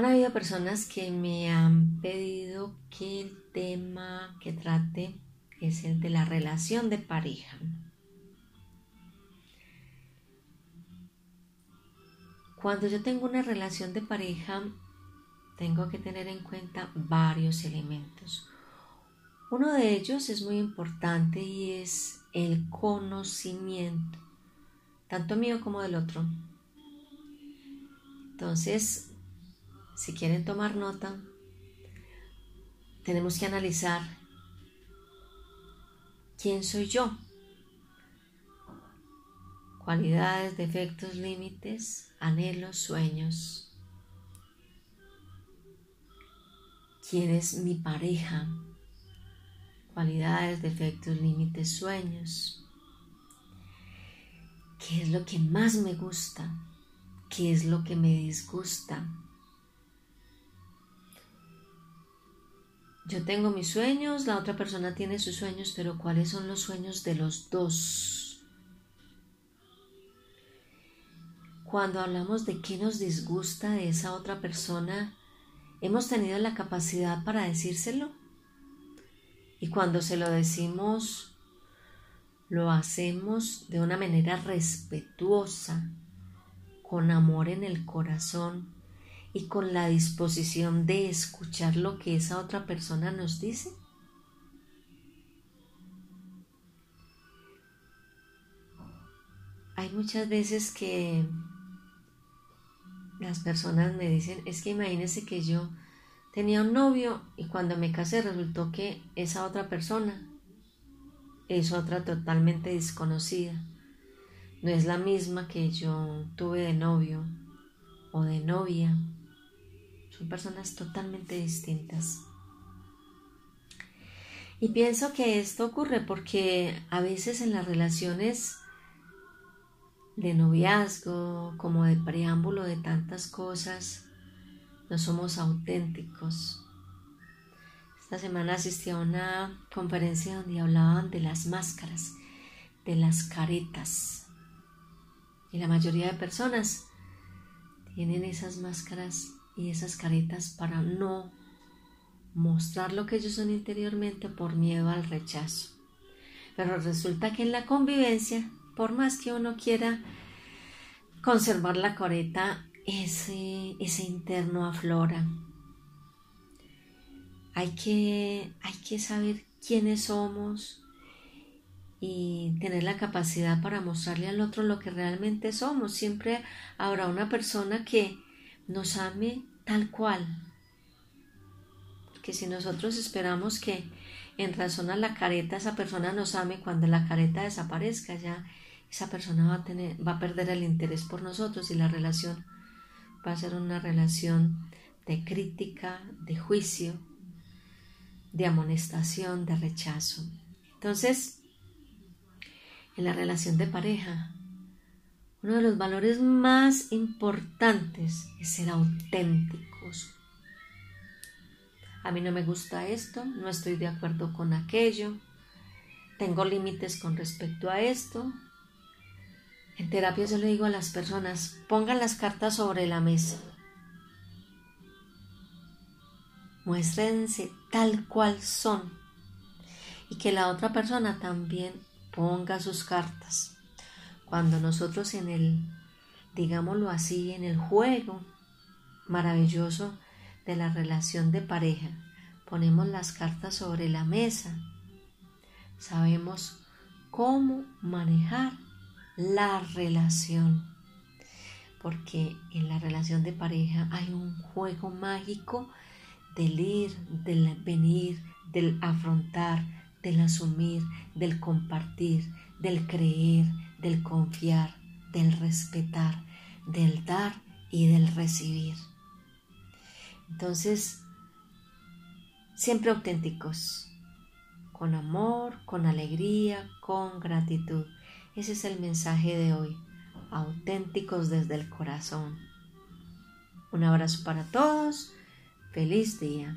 Han habido personas que me han pedido que el tema que trate es el de la relación de pareja. Cuando yo tengo una relación de pareja, tengo que tener en cuenta varios elementos. Uno de ellos es muy importante y es el conocimiento, tanto mío como del otro. Entonces, si quieren tomar nota, tenemos que analizar quién soy yo, cualidades, defectos, límites, anhelos, sueños. ¿Quién es mi pareja? Cualidades, defectos, límites, sueños. ¿Qué es lo que más me gusta? ¿Qué es lo que me disgusta? Yo tengo mis sueños, la otra persona tiene sus sueños, pero ¿cuáles son los sueños de los dos? Cuando hablamos de qué nos disgusta de esa otra persona, ¿hemos tenido la capacidad para decírselo? Y cuando se lo decimos, lo hacemos de una manera respetuosa, con amor en el corazón y con la disposición de escuchar lo que esa otra persona nos dice? Hay muchas veces que las personas me dicen, es que imagínese que yo tenía un novio y cuando me casé resultó que esa otra persona es otra totalmente desconocida. No es la misma que yo tuve de novio o de novia son personas totalmente distintas. Y pienso que esto ocurre porque a veces en las relaciones de noviazgo, como de preámbulo de tantas cosas, no somos auténticos. Esta semana asistí a una conferencia donde hablaban de las máscaras, de las caretas. Y la mayoría de personas tienen esas máscaras y esas caretas para no mostrar lo que ellos son interiormente por miedo al rechazo. Pero resulta que en la convivencia, por más que uno quiera conservar la careta, ese, ese interno aflora. Hay que, hay que saber quiénes somos y tener la capacidad para mostrarle al otro lo que realmente somos. Siempre habrá una persona que nos ame tal cual. Porque si nosotros esperamos que en razón a la careta esa persona nos ame, cuando la careta desaparezca ya esa persona va a, tener, va a perder el interés por nosotros y la relación va a ser una relación de crítica, de juicio, de amonestación, de rechazo. Entonces, en la relación de pareja, uno de los valores más importantes es ser auténticos. A mí no me gusta esto, no estoy de acuerdo con aquello, tengo límites con respecto a esto. En terapia yo le digo a las personas, pongan las cartas sobre la mesa. Muéstrense tal cual son y que la otra persona también ponga sus cartas. Cuando nosotros en el, digámoslo así, en el juego maravilloso de la relación de pareja, ponemos las cartas sobre la mesa, sabemos cómo manejar la relación. Porque en la relación de pareja hay un juego mágico del ir, del venir, del afrontar, del asumir, del compartir, del creer, del confiar, del respetar, del dar y del recibir. Entonces, siempre auténticos, con amor, con alegría, con gratitud. Ese es el mensaje de hoy, auténticos desde el corazón. Un abrazo para todos, feliz día.